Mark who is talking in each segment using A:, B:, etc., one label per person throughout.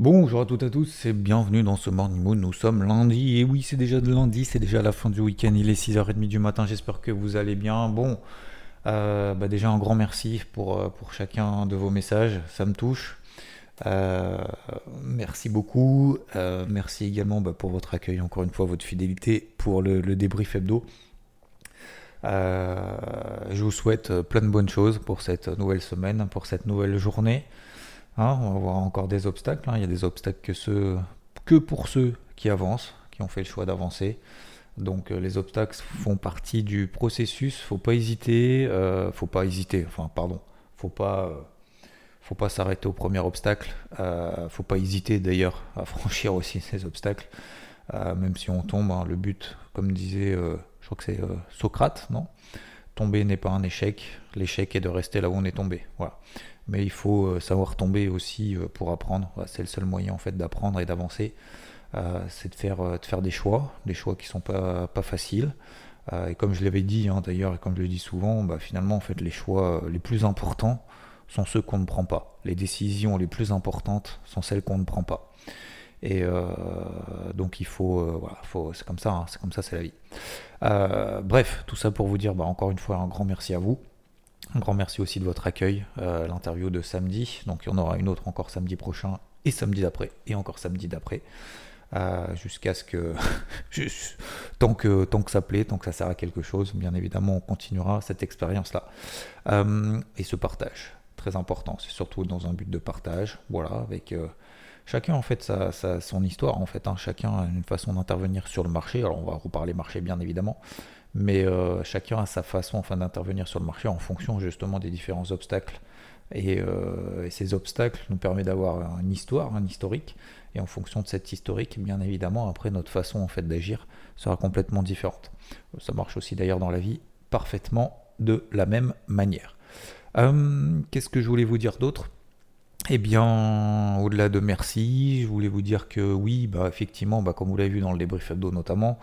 A: Bonjour à toutes et à tous et bienvenue dans ce Morning Moon. Nous sommes lundi et oui, c'est déjà de lundi, c'est déjà la fin du week-end. Il est 6h30 du matin. J'espère que vous allez bien. Bon, euh, bah déjà un grand merci pour, euh, pour chacun de vos messages. Ça me touche. Euh, merci beaucoup. Merci également bah, pour votre accueil, encore une fois, votre fidélité pour le, débrief hebdo. Je vous souhaite plein de bonnes choses pour cette nouvelle semaine, pour cette nouvelle journée. Hein, on va voir encore des obstacles. hein. Il y a des obstacles que, pour ceux qui avancent, qui ont fait le choix d'avancer. Donc euh, les obstacles font partie du processus. Faut pas hésiter. euh, faut pas hésiter. Enfin, pardon. Faut pas. euh, faut pas s'arrêter au premier obstacle. Euh, faut pas hésiter d'ailleurs à franchir aussi ces obstacles, même si on tombe. hein, le but, comme disait, je crois que c'est Socrate, non? Tomber n'est pas un échec. L'échec est de rester là où on est tombé. Voilà. Mais il faut euh, savoir tomber aussi euh, pour apprendre. C'est le seul moyen en fait d'apprendre et d'avancer. Euh, c'est de faire, de faire des choix, des choix qui sont pas, pas faciles. Et comme je l'avais dit hein, d'ailleurs, et comme je le dis souvent, bah, finalement en fait les choix les plus importants sont ceux qu'on ne prend pas. Les décisions les plus importantes sont celles qu'on ne prend pas. Et euh, donc il faut, euh, voilà, c'est comme ça, hein, c'est comme ça, c'est la vie. Euh, bref, tout ça pour vous dire, bah, encore une fois, un grand merci à vous. Un grand merci aussi de votre accueil, euh, l'interview de samedi. Donc il y en aura une autre encore samedi prochain et samedi d'après et encore samedi d'après. Jusqu'à ce que tant que ça plaît, tant que ça sert à quelque chose, bien évidemment, on continuera cette expérience-là et ce partage très important. C'est surtout dans un but de partage, voilà, avec chacun en fait sa, son histoire en fait. hein. Chacun a une façon d'intervenir sur le marché. Alors on va reparler marché bien évidemment, mais euh, chacun a sa façon d'intervenir sur le marché en fonction justement des différents obstacles. Et, euh, et ces obstacles nous permettent d'avoir une histoire, un historique, et en fonction de cet historique, bien évidemment, après notre façon en fait d'agir sera complètement différente. Ça marche aussi d'ailleurs dans la vie parfaitement de la même manière. Euh, Qu'est-ce que je voulais vous dire d'autre? Eh bien, au-delà de merci, je voulais vous dire que oui, bah, effectivement, bah, comme vous l'avez vu dans le débrief hebdo notamment,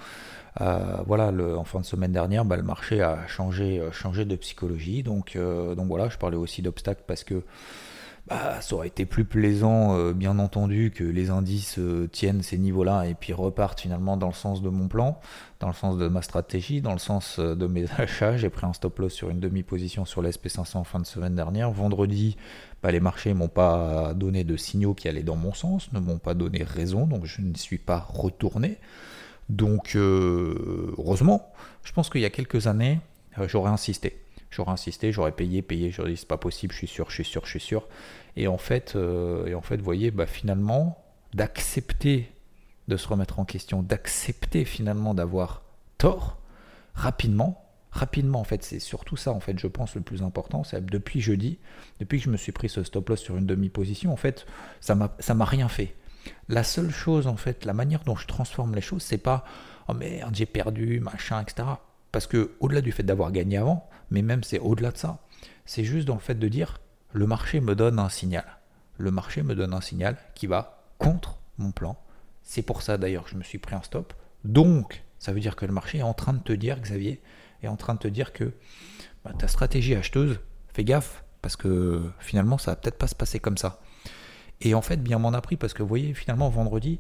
A: euh, voilà, en fin de semaine dernière, bah, le marché a changé, euh, changé de psychologie. Donc, euh, donc voilà, je parlais aussi d'obstacles parce que bah, ça aurait été plus plaisant, bien entendu, que les indices tiennent ces niveaux-là et puis repartent finalement dans le sens de mon plan, dans le sens de ma stratégie, dans le sens de mes achats. J'ai pris un stop loss sur une demi-position sur l'SP500 en fin de semaine dernière. Vendredi, les marchés m'ont pas donné de signaux qui allaient dans mon sens, ne m'ont pas donné raison, donc je ne suis pas retourné. Donc, euh, heureusement, je pense qu'il y a quelques années, euh, j'aurais insisté. J'aurais insisté, j'aurais payé, payé, j'aurais dit c'est pas possible, je suis sûr, je suis sûr, je suis sûr. Et en fait, euh, et en fait, vous voyez, bah, finalement, d'accepter de se remettre en question, d'accepter finalement d'avoir tort rapidement, rapidement en fait, c'est surtout ça en fait, je pense le plus important, c'est depuis jeudi, depuis que je me suis pris ce stop loss sur une demi-position, en fait, ça m'a m'a rien fait. La seule chose en fait, la manière dont je transforme les choses, c'est pas oh merde, j'ai perdu, machin, etc. Parce que au-delà du fait d'avoir gagné avant, mais même c'est au-delà de ça, c'est juste dans le fait de dire le marché me donne un signal. Le marché me donne un signal qui va contre mon plan. C'est pour ça d'ailleurs que je me suis pris un stop. Donc, ça veut dire que le marché est en train de te dire, Xavier, est en train de te dire que bah, ta stratégie acheteuse, fais gaffe, parce que finalement, ça va peut-être pas se passer comme ça. Et en fait, bien m'en a pris, parce que vous voyez, finalement, vendredi,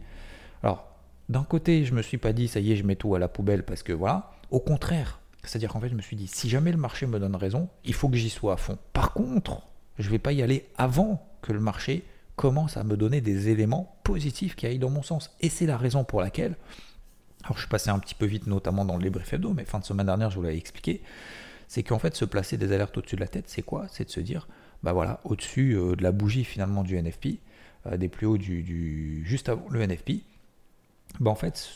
A: alors, d'un côté, je me suis pas dit, ça y est, je mets tout à la poubelle, parce que voilà. Au contraire, c'est-à-dire qu'en fait, je me suis dit, si jamais le marché me donne raison, il faut que j'y sois à fond. Par contre, je vais pas y aller avant que le marché commence à me donner des éléments positifs qui aillent dans mon sens. Et c'est la raison pour laquelle, alors je suis passé un petit peu vite, notamment dans le débrief hebdo, mais fin de semaine dernière, je vous l'avais expliqué, c'est qu'en fait, se placer des alertes au-dessus de la tête, c'est quoi? C'est de se dire, bah voilà, au-dessus euh, de la bougie finalement du NFP, euh, des plus hauts du, juste avant le NFP, bah en fait,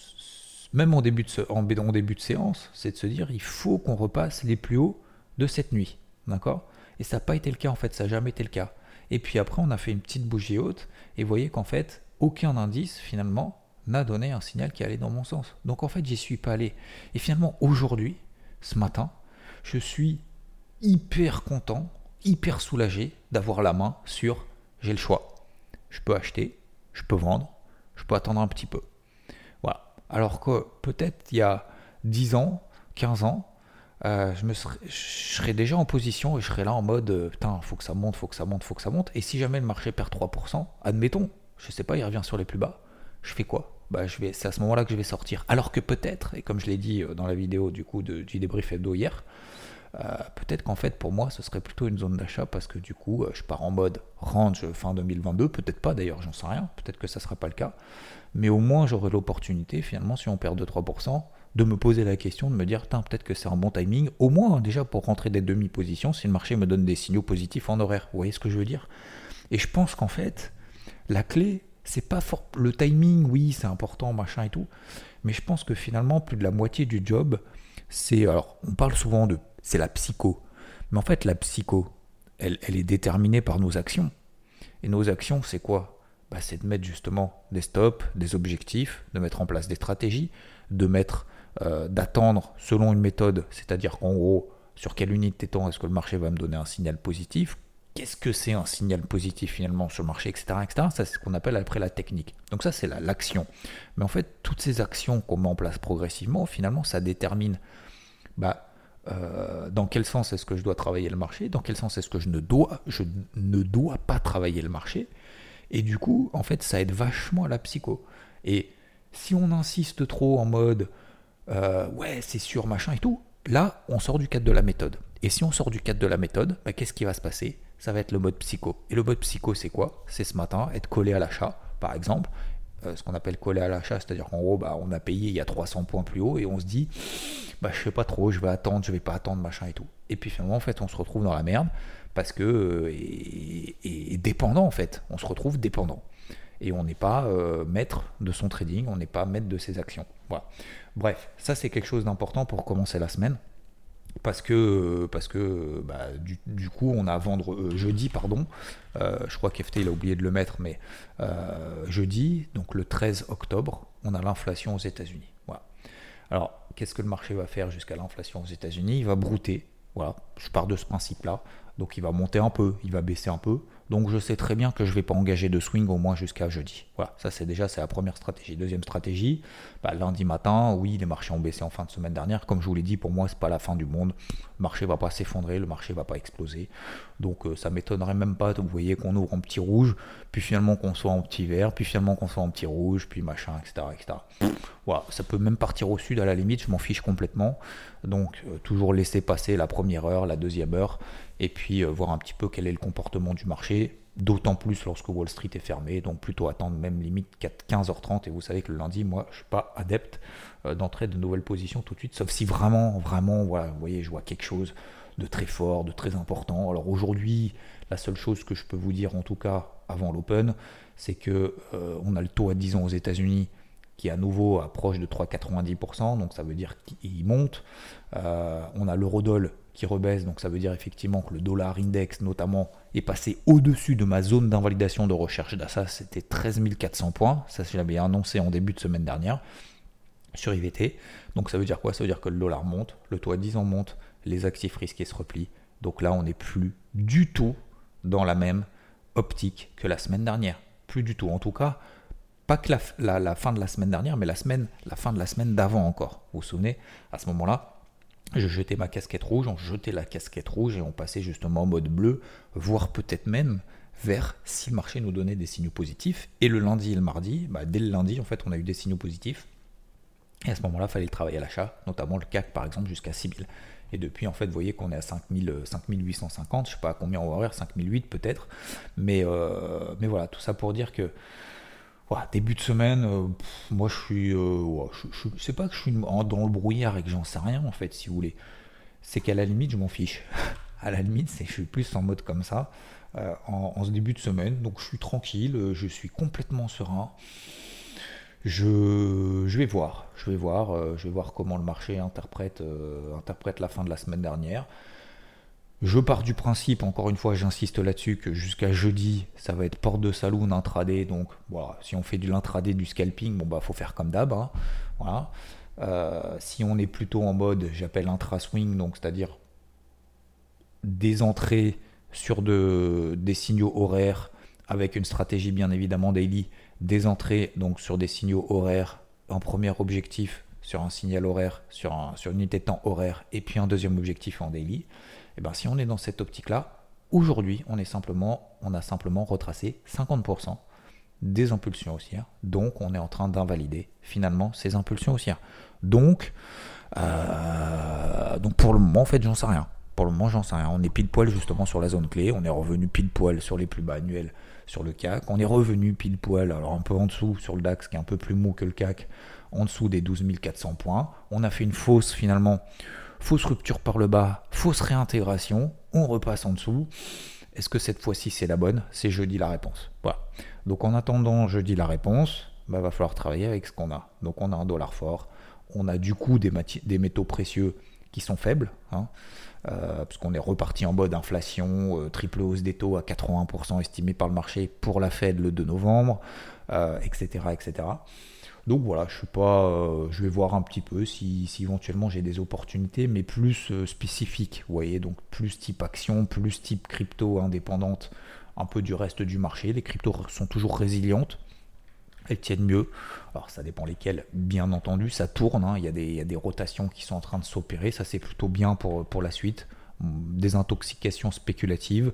A: même en début de, en début de séance, c'est de se dire, il faut qu'on repasse les plus hauts de cette nuit, d'accord? Et ça n'a pas été le cas en fait, ça n'a jamais été le cas. Et puis après, on a fait une petite bougie haute. Et vous voyez qu'en fait, aucun indice, finalement, n'a donné un signal qui allait dans mon sens. Donc en fait, j'y suis pas allé. Et finalement, aujourd'hui, ce matin, je suis hyper content, hyper soulagé d'avoir la main sur j'ai le choix. Je peux acheter, je peux vendre, je peux attendre un petit peu. Voilà. Alors que peut-être il y a 10 ans, 15 ans, euh, je, serais, déjà en position et je serais là en mode euh, putain, faut que ça monte, faut que ça monte, faut que ça monte. Et si jamais le marché perd 3%, admettons, je sais pas, il revient sur les plus bas, je fais quoi? Bah, je vais, c'est à ce moment-là que je vais sortir. Alors que peut-être, et comme je l'ai dit euh, dans la vidéo du coup du débrief hebdo hier, peut-être qu'en fait pour moi ce serait plutôt une zone d'achat parce que du coup je pars en mode range fin 2022, peut-être pas d'ailleurs, j'en sais rien, peut-être que ça sera pas le cas, mais au moins j'aurai l'opportunité finalement si on perd 2-3%, de me poser la question, de me dire, peut-être que c'est un bon timing, au moins déjà pour rentrer des demi-positions, si le marché me donne des signaux positifs en horaire. Vous voyez ce que je veux dire? Et je pense qu'en fait, la clé, c'est pas fort. Le timing, oui, c'est important, machin et tout. Mais je pense que finalement, plus de la moitié du job, c'est. Alors, on parle souvent de. C'est la psycho. Mais en fait, la psycho, elle, est déterminée par nos actions. Et nos actions, c'est quoi? Bah, C'est de mettre justement des stops, des objectifs, de mettre en place des stratégies, de mettre euh, d'attendre selon une méthode, c'est-à-dire qu'en gros, sur quelle unité temps est-ce que le marché va me donner un signal positif? Qu'est-ce que c'est un signal positif finalement sur le marché, etc. etc. Ça, c'est ce qu'on appelle après la technique. Donc ça, c'est l'action. Mais en fait, toutes ces actions qu'on met en place progressivement, finalement, ça détermine bah, euh, dans quel sens est-ce que je dois travailler le marché, dans quel sens est-ce que je ne dois, je ne dois pas travailler le marché. Et du coup, en fait, ça aide vachement à la psycho. Et si on insiste trop en mode euh, ouais, c'est sûr, machin et tout. Là, on sort du cadre de la méthode. Et si on sort du cadre de la méthode, bah, qu'est-ce qui va se passer? Ça va être le mode psycho. Et le mode psycho, c'est quoi? C'est ce matin, être collé à l'achat, par exemple. Euh, ce qu'on appelle collé à l'achat, c'est-à-dire qu'en gros, bah, on a payé il y a 300 points plus haut et on se dit, bah, je sais pas trop, je vais attendre, je vais pas attendre, machin et tout. Et puis finalement, en fait, on se retrouve dans la merde parce que, euh, et dépendant en fait, on se retrouve dépendant et on n'est pas euh, maître de son trading, on n'est pas maître de ses actions. Voilà. Bref, ça c'est quelque chose d'important pour commencer la semaine. Parce que, bah, du, coup, on a vendre euh, jeudi, pardon. Euh, je crois qu'FT il a oublié de le mettre, mais jeudi, donc le 13 octobre, on a l'inflation aux États-Unis. Voilà. Alors, qu'est-ce que le marché va faire jusqu'à l'inflation aux États-Unis? Il va brouter. Voilà, je pars de ce principe-là. Donc il va monter un peu, il va baisser un peu. Donc je sais très bien que je ne vais pas engager de swing au moins jusqu'à jeudi. Voilà, ça c'est déjà c'est la première stratégie. Deuxième stratégie, bah, lundi matin, oui, les marchés ont baissé en fin de semaine dernière. Comme je vous l'ai dit, pour moi, c'est pas la fin du monde. Le marché va pas s'effondrer, le marché va pas exploser. Donc euh, ça m'étonnerait même pas, vous voyez, qu'on ouvre en petit rouge, puis finalement qu'on soit en petit vert, puis finalement qu'on soit en petit rouge, puis machin, etc. etc. Voilà, ça peut même partir au sud à la limite, je m'en fiche complètement. Donc euh, toujours laisser passer la première heure, la deuxième heure, et puis euh, voir un petit peu quel est le comportement du marché, d'autant plus lorsque Wall Street est fermé, donc plutôt attendre même limite 15h30, et vous savez que le lundi, moi, je suis pas adepte euh, d'entrer de nouvelles positions tout de suite, sauf si vraiment, vraiment, voilà, vous voyez, je vois quelque chose de très fort, de très important. Alors aujourd'hui, la seule chose que je peux vous dire, en tout cas avant l'Open, c'est que euh, on a le taux à 10 ans aux États-Unis qui à nouveau approche de 3,90%, donc ça veut dire qu'il monte. on a l'eurodoll qui rebaisse, donc ça veut dire effectivement que le dollar index notamment est passé au-dessus de ma zone d'invalidation de recherche d'assa, c'était 13 400 points, ça je l'avais annoncé en début de semaine dernière sur IVT. Donc ça veut dire quoi? Ça veut dire que le dollar monte, le taux à 10 ans monte, les actifs risqués se replient. Donc là on n'est plus du tout dans la même optique que la semaine dernière. Plus du tout. En tout cas, pas que la, la fin de la semaine dernière, mais la, semaine, la fin de la semaine d'avant encore. Vous vous souvenez, à ce moment-là, je jetais ma casquette rouge, on jetait la casquette rouge et on passait justement en mode bleu, voire peut-être même vers si le marché nous donnait des signaux positifs. Et le lundi et le mardi, bah, dès le lundi, en fait, on a eu des signaux positifs. Et à ce moment-là, il fallait travailler à l'achat, notamment le CAC par exemple jusqu'à 6000. Et depuis, en fait, vous voyez qu'on est à 5000, 5850, je ne sais pas à combien on va avoir, 5008 peut-être. Euh, mais voilà, tout ça pour dire que début de semaine, euh, moi je suis. Euh, je, c'est pas que je suis dans le brouillard et que j'en sais rien en fait, si vous voulez. C'est qu'à la limite, je m'en fiche. à la limite, c'est je suis plus en mode comme ça euh, en, ce début de semaine. Donc je suis tranquille, je suis complètement serein. Je, vais voir, je vais voir, je vais voir comment le marché interprète la fin de la semaine dernière. Je pars du principe, encore une fois, j'insiste là-dessus, que jusqu'à jeudi, ça va être porte de saloon, intraday. Donc voilà, si on fait du l'intraday, du scalping, bon bah faut faire comme d'hab. Hein. Euh, si on est plutôt en mode, j'appelle intra-swing, donc c'est-à-dire des entrées sur de, des signaux horaires avec une stratégie bien évidemment daily, des entrées donc sur des signaux horaires en premier objectif sur un signal horaire, sur, sur une unité de temps horaire, et puis un deuxième objectif en daily, et eh bien si on est dans cette optique-là, aujourd'hui, on, est simplement, on a simplement retracé 50% des impulsions haussières, donc on est en train d'invalider finalement ces impulsions haussières. Donc, euh, donc pour le moment, en fait, j'en sais rien. Pour le moment, j'en sais rien. On est pile poil justement sur la zone clé, on est revenu pile poil sur les plus bas annuels sur le CAC, on est revenu pile poil, alors un peu en dessous sur le DAX qui est un peu plus mou que le CAC, en dessous des 12 400 points. On a fait une fausse finalement, fausse rupture par le bas, fausse réintégration, on repasse en dessous. Est-ce que cette fois-ci c'est la bonne? C'est jeudi la réponse. Voilà. Donc en attendant jeudi la réponse, bah, va falloir travailler avec ce qu'on a. Donc on a un dollar fort, on a du coup des, des métaux précieux qui sont faibles, hein, euh, parce qu'on est reparti en mode inflation, euh, triple hausse des taux à 81% estimé par le marché pour la Fed le 2 novembre, etc., euh, etc. Donc voilà, je suis pas, euh, je vais voir un petit peu si, éventuellement j'ai des opportunités, mais plus euh, spécifiques, vous voyez, donc plus type action, plus type crypto indépendante, un peu du reste du marché. Les cryptos sont toujours résilientes, elles tiennent mieux. Alors ça dépend lesquelles, bien entendu, ça tourne, hein. il, y a des, rotations qui sont en train de s'opérer, ça c'est plutôt bien pour la suite des intoxications spéculatives.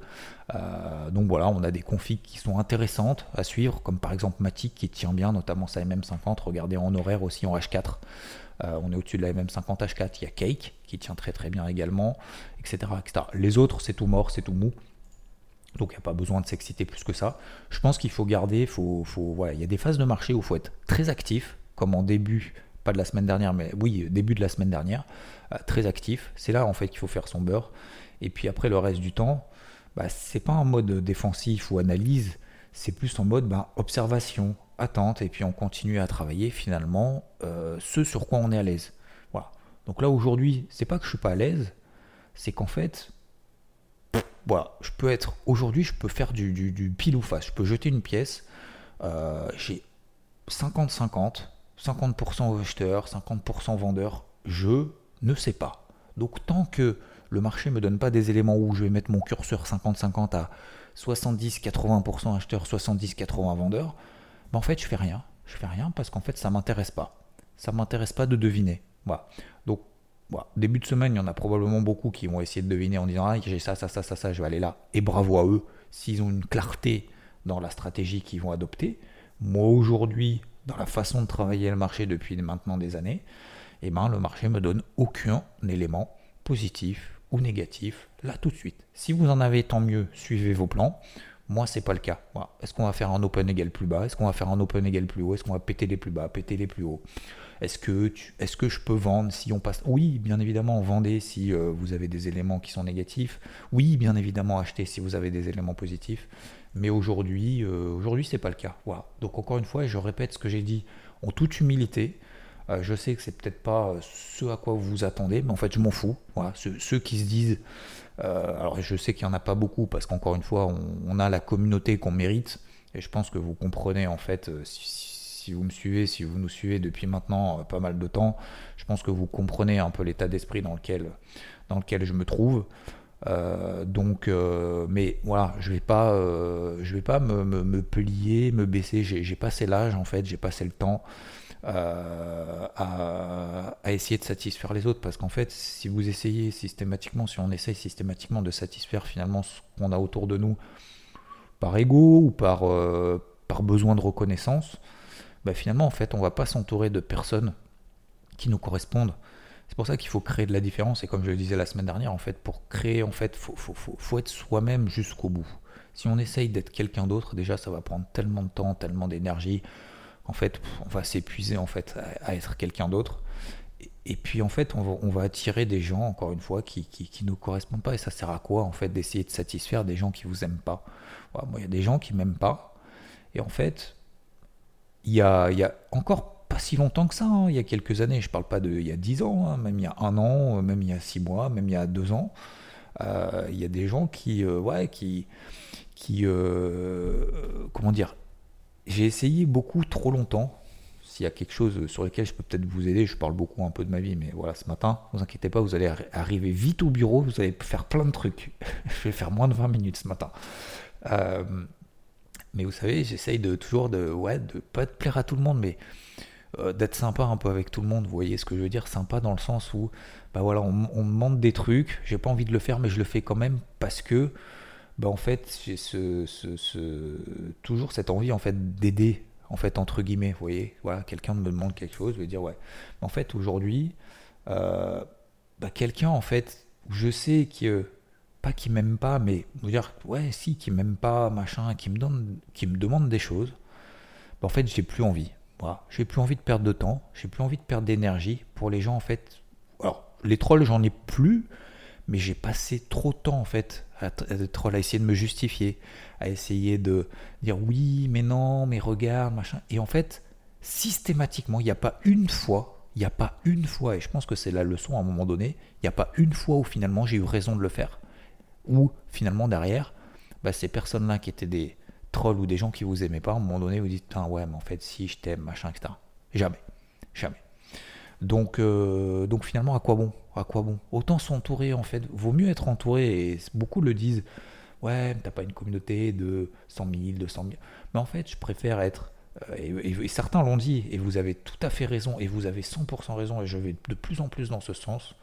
A: Euh, donc voilà, on a des configs qui sont intéressantes à suivre, comme par exemple Matic qui tient bien, notamment sa MM50. Regardez en horaire aussi en H4. Euh, on est au-dessus de la MM50 H4. Il y a Cake qui tient très très bien également, etc. etc. Les autres, c'est tout mort, c'est tout mou. Donc il n'y a pas besoin de s'exciter plus que ça. Je pense qu'il faut garder, faut, faut, voilà, il y a des phases de marché où il faut être très actif, comme en début pas de la semaine dernière, mais oui, début de la semaine dernière, euh, très actif. C'est là en fait qu'il faut faire son beurre. Et puis après le reste du temps, bah, c'est pas en mode défensif ou analyse, c'est plus en mode bah, observation, attente, et puis on continue à travailler finalement euh, ce sur quoi on est à l'aise. Voilà. Donc là aujourd'hui, c'est pas que je suis pas à l'aise, c'est qu'en fait, voilà, je peux être aujourd'hui, je peux faire du, du, pile ou face. Je peux jeter une pièce. Euh, j'ai 50-50 50% acheteurs, 50% vendeurs, je ne sais pas. Donc tant que le marché ne me donne pas des éléments où je vais mettre mon curseur 50-50 à 70-80% acheteurs, 70-80 vendeurs, ben en fait je fais rien. Je fais rien parce qu'en fait ça m'intéresse pas. Ça m'intéresse pas de deviner. Donc début de semaine, il y en a probablement beaucoup qui vont essayer de deviner en disant ah j'ai ça, ça, ça, ça, ça, je vais aller là. Et bravo à eux s'ils ont une clarté dans la stratégie qu'ils vont adopter. Moi aujourd'hui, dans la façon de travailler le marché depuis maintenant des années, eh ben, le marché me donne aucun élément positif ou négatif là tout de suite. Si vous en avez, tant mieux, suivez vos plans. Moi, c'est pas le cas. Est-ce qu'on va faire un open égal plus bas? Est-ce qu'on va faire un open égal plus haut? Est-ce qu'on va péter les plus bas, péter les plus hauts? Est-ce que, est que je peux vendre si on passe? Oui, bien évidemment, vendez si euh, vous avez des éléments qui sont négatifs. Oui, bien évidemment, achetez si vous avez des éléments positifs. Mais aujourd'hui, euh, aujourd'hui, c'est pas le cas. Voilà. Donc encore une fois, je répète ce que j'ai dit en toute humilité. Euh, je sais que c'est peut-être pas euh, ce à quoi vous vous attendez, mais en fait, je m'en fous. Voilà. Ceux, qui se disent, alors je sais qu'il y en a pas beaucoup parce qu'encore une fois, on, a la communauté qu'on mérite, et je pense que vous comprenez en fait. Si, vous me suivez, si vous nous suivez depuis maintenant pas mal de temps, je pense que vous comprenez un peu l'état d'esprit dans lequel, dans lequel je me trouve. Euh, donc, euh, mais voilà, je vais pas, euh, je vais pas me, plier, me baisser. J'ai passé l'âge en fait, j'ai passé le temps à, à, essayer de satisfaire les autres, parce qu'en fait, si vous essayez systématiquement, si on essaye systématiquement de satisfaire finalement ce qu'on a autour de nous, par ego ou par par besoin de reconnaissance, bah finalement en fait, on va pas s'entourer de personnes qui nous correspondent. C'est pour ça qu'il faut créer de la différence. Et comme je le disais la semaine dernière, en fait, pour créer, en fait, faut, faut, être soi-même jusqu'au bout. Si on essaye d'être quelqu'un d'autre, déjà, ça va prendre tellement de temps, tellement d'énergie. En fait, on va s'épuiser en fait à, être quelqu'un d'autre. Et, puis en fait, on va, attirer des gens, encore une fois, qui, qui, nous correspondent pas. Et ça sert à quoi en fait d'essayer de satisfaire des gens qui vous aiment pas? Moi, il y a des gens qui m'aiment pas. Et en fait, il y a, y a encore pas si longtemps que ça, hein. il y a quelques années, je parle pas de il y a 10 ans, hein. même il y a un an, même il y a six mois, même il y a deux ans, Euh, il y a des gens qui, euh, ouais, qui, qui euh, comment dire, j'ai essayé beaucoup trop longtemps. S'il y a quelque chose sur lequel je peux peut-être vous aider, je parle beaucoup un peu de ma vie, mais voilà, ce matin, ne vous inquiétez pas, vous allez arriver vite au bureau, vous allez faire plein de trucs. je vais faire moins de 20 minutes ce matin. mais vous savez, j'essaye de toujours de, ouais, de pas te plaire à tout le monde, mais d'être sympa un peu avec tout le monde. Vous voyez ce que je veux dire Sympa dans le sens où bah voilà, on, me demande des trucs, j'ai pas envie de le faire, mais je le fais quand même parce que, bah en fait, j'ai ce, ce, toujours cette envie en fait d'aider, en fait entre guillemets, vous voyez, voilà, quelqu'un me demande quelque chose, je vais dire ouais. En fait, aujourd'hui, euh, bah, quelqu'un en fait, je sais que pas qui m'aime pas, mais vous dire ouais si qui m'aime pas, machin, qui me donne, qui me demande des choses, bah, en fait j'ai plus envie. Voilà, j'ai plus envie de perdre de temps, j'ai plus envie de perdre d'énergie pour les gens en fait. Alors les trolls, j'en ai plus, mais j'ai passé trop de temps en fait à, à, essayer de me justifier, à essayer de dire oui, mais non, mais regarde, machin. Et en fait, systématiquement, il n'y a pas une fois, il n'y a pas une fois, et je pense que c'est la leçon à un moment donné, il n'y a pas une fois où finalement j'ai eu raison de le faire. Ou finalement derrière, bah, ces personnes-là qui étaient des trolls ou des gens qui vous aimaient pas, à un moment donné, vous dites, ouais, mais en fait, si je t'aime, machin, etc. Jamais. Jamais. Donc, euh, donc finalement, à quoi bon? À quoi bon? Autant s'entourer en fait. Vaut mieux être entouré. Et beaucoup le disent. Ouais, t'as pas une communauté de 100 000, 200 000. Mais en fait, je préfère être. Euh, et, certains l'ont dit, et vous avez tout à fait raison, et vous avez 100% raison, et je vais de plus en plus dans ce sens.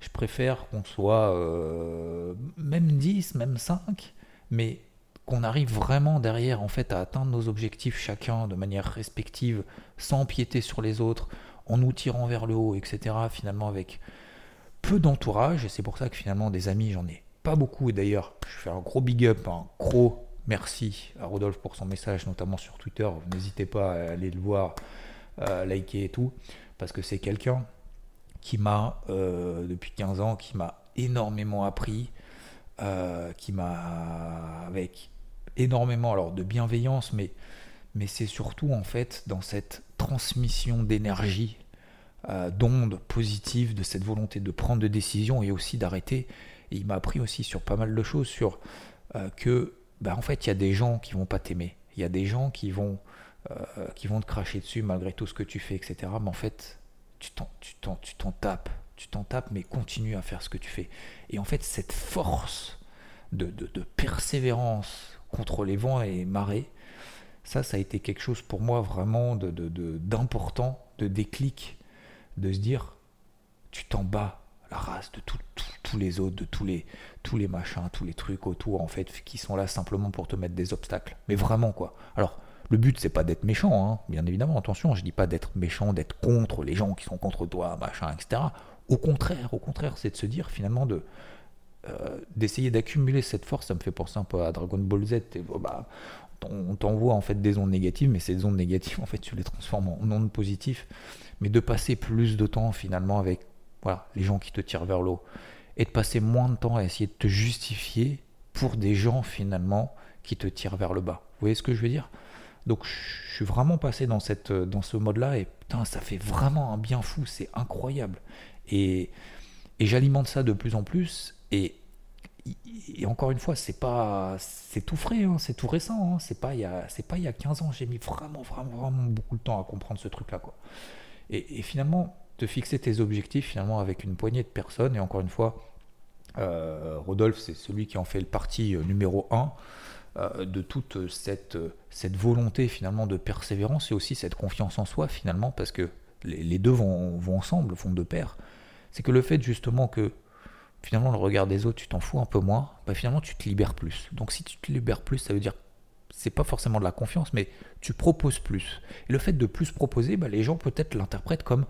A: Je préfère qu'on soit euh, même 10, même 5, mais qu'on arrive vraiment derrière en fait à atteindre nos objectifs chacun de manière respective, sans empiéter sur les autres, en nous tirant vers le haut, etc. Finalement, avec peu d'entourage, et c'est pour ça que finalement, des amis, j'en ai pas beaucoup. Et d'ailleurs, je fais un gros big up, un gros merci à Rodolphe pour son message, notamment sur Twitter. N'hésitez pas à aller le voir, liker et tout, parce que c'est quelqu'un qui m'a, euh, depuis 15 ans, qui m'a énormément appris, euh, qui m'a, avec énormément alors de bienveillance, mais mais c'est surtout en fait dans cette transmission d'énergie, euh, d'ondes positives, de cette volonté de prendre des décisions et aussi d'arrêter. Il m'a appris aussi sur pas mal de choses, sur euh, que bah, en fait il y a des gens qui vont pas t'aimer, il y a des gens qui vont euh, qui vont te cracher dessus malgré tout ce que tu fais, etc. Mais en fait tu t'en tu t'en tu t'en tapes, tu t'en tapes, mais continue à faire ce que tu fais. Et en fait cette force de, de persévérance contre les vents et marées, ça, ça a été quelque chose pour moi vraiment d'important, de, de, déclic, de se dire, tu t'en bats la race de tous les autres, de tous les, tous les machins, tous les trucs autour, en fait, qui sont là simplement pour te mettre des obstacles. Mais vraiment, quoi. Alors, le but, c'est pas d'être méchant, hein, bien évidemment, attention, je dis pas d'être méchant, d'être contre les gens qui sont contre toi, machin, etc. Au contraire, au contraire, c'est de se dire finalement de, euh, d'essayer d'accumuler cette force, ça me fait penser un peu à Dragon Ball Z. Et, bah, on t'envoie en fait des ondes négatives, mais ces ondes négatives, en fait, tu les transformes en ondes positives. Mais de passer plus de temps finalement avec les gens qui te tirent vers l'eau et de passer moins de temps à essayer de te justifier pour des gens finalement qui te tirent vers le bas. Vous voyez ce que je veux dire? Donc je suis vraiment passé dans, dans ce mode-là et ça fait vraiment un bien fou, c'est incroyable. Et, et j'alimente ça de plus en plus et encore une fois, c'est pas, c'est tout frais, hein, c'est tout récent. Hein, c'est pas il y a, c'est pas il y a 15 ans. J'ai mis vraiment, vraiment, vraiment beaucoup de temps à comprendre ce truc-là. Et, finalement, te fixer tes objectifs finalement avec une poignée de personnes. Et encore une fois, euh, Rodolphe, c'est celui qui en fait le parti euh, numéro 1 euh, de toute cette, cette volonté finalement de persévérance et aussi cette confiance en soi finalement, parce que les, deux vont, vont ensemble, font de pair. C'est que le fait justement que finalement le regard des autres, tu t'en fous un peu moins, bah finalement tu te libères plus. Donc si tu te libères plus, ça veut dire c'est pas forcément de la confiance, mais tu proposes plus. Et le fait de plus proposer, bah, les gens peut-être l'interprètent comme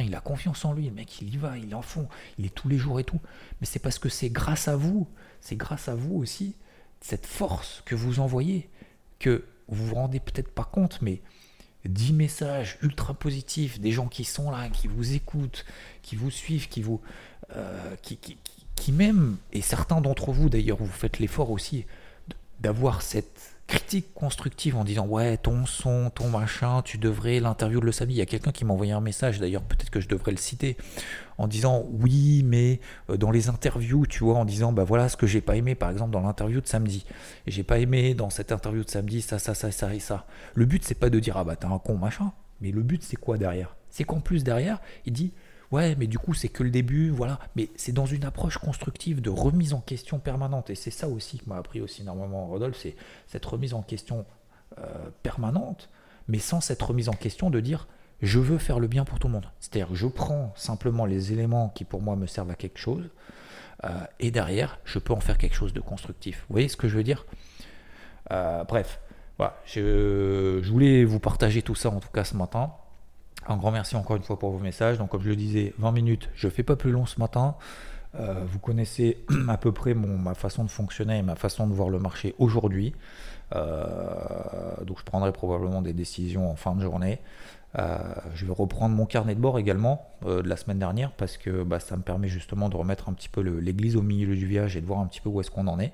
A: il a confiance en lui, le mec il y va, il en fond, il est tous les jours et tout. Mais c'est parce que c'est grâce à vous, c'est grâce à vous aussi, cette force que vous envoyez, que vous vous rendez peut-être pas compte, mais 10 messages ultra positifs, des gens qui sont là, qui vous écoutent, qui vous suivent, qui vous. Euh, même, et certains d'entre vous d'ailleurs, vous faites l'effort aussi d'avoir cette critique constructive en disant ouais ton son, ton machin, tu devrais l'interview de le samedi. Il y a quelqu'un qui m'a envoyé un message d'ailleurs, peut-être que je devrais le citer, en disant oui mais euh, dans les interviews, tu vois, en disant bah voilà ce que j'ai pas aimé par exemple dans l'interview de samedi. J'ai pas aimé dans cette interview de samedi ça, ça, ça, ça et ça. Le but c'est pas de dire ah bah t'es un con machin, mais le but c'est quoi derrière? C'est qu'en plus derrière, il dit Ouais, mais du coup, c'est que le début, voilà. Mais c'est dans une approche constructive de remise en question permanente. Et c'est ça aussi que m'a appris aussi énormément Rodolphe, c'est cette remise en question euh, permanente, mais sans cette remise en question de dire je veux faire le bien pour tout le monde. C'est-à-dire je prends simplement les éléments qui pour moi me servent à quelque chose, euh, et derrière, je peux en faire quelque chose de constructif. Vous voyez ce que je veux dire? Euh, Bref, voilà, je voulais vous partager tout ça en tout cas ce matin. Un grand merci encore une fois pour vos messages. Donc, comme je le disais, 20 minutes, je ne fais pas plus long ce matin. Euh, vous connaissez à peu près mon, ma façon de fonctionner et ma façon de voir le marché aujourd'hui. Euh, donc, je prendrai probablement des décisions en fin de journée. Euh, je vais reprendre mon carnet de bord également de la semaine dernière parce que bah, ça me permet justement de remettre un petit peu l'église au milieu du village et de voir un petit peu où est-ce qu'on en est.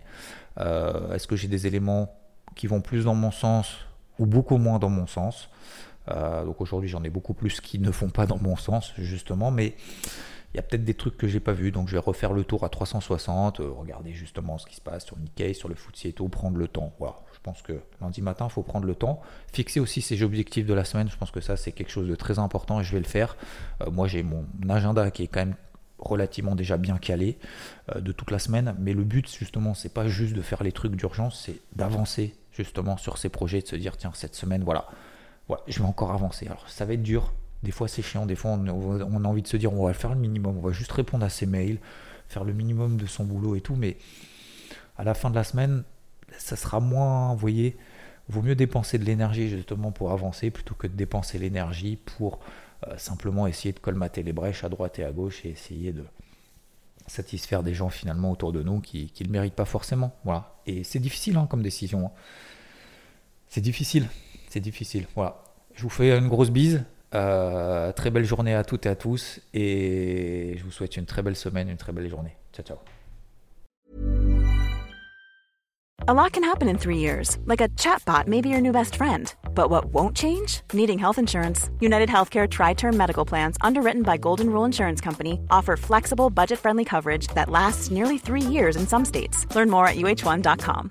A: est-ce que j'ai des éléments qui vont plus dans mon sens ou beaucoup moins dans mon sens? Euh, donc aujourd'hui, j'en ai beaucoup plus qui ne font pas dans mon sens, justement, mais il y a peut-être des trucs que j'ai pas vus, donc je vais refaire le tour à 360, euh, regarder justement ce qui se passe sur Nikkei, sur le FTSE et tout, prendre le temps. Voilà, je pense que lundi matin, il faut prendre le temps, fixer aussi ses objectifs de la semaine. Je pense que ça, c'est quelque chose de très important et je vais le faire. Euh, moi, j'ai mon agenda qui est quand même relativement déjà bien calé de toute la semaine, mais le but justement, c'est pas juste de faire les trucs d'urgence, c'est d'avancer justement sur ces projets, de se dire tiens cette semaine, voilà je vais encore avancer. Alors ça va être dur, des fois c'est chiant, des fois on, a envie de se dire on va faire le minimum, on va juste répondre à ses mails, faire le minimum de son boulot et tout, mais à la fin de la semaine, ça sera moins, vous voyez, vaut mieux dépenser de l'énergie justement pour avancer plutôt que de dépenser l'énergie pour euh, simplement essayer de colmater les brèches à droite et à gauche et essayer de satisfaire des gens finalement autour de nous qui ne le méritent pas forcément. Voilà. Et c'est difficile hein, comme décision. Hein. C'est difficile c'est difficile. Voilà. Je vous fais une grosse bise. Euh, très belle journée à toutes et à tous. Et je vous souhaite une très belle semaine, une très belle journée. Ciao, ciao.
B: A lot can happen in three years. Like a chatbot may be your new best friend. But what won't change? Needing health insurance. United Healthcare Tri Term Medical Plans, underwritten by Golden Rule Insurance Company, offer flexible, budget friendly coverage that lasts nearly three years in some states. Learn more at uh1.com.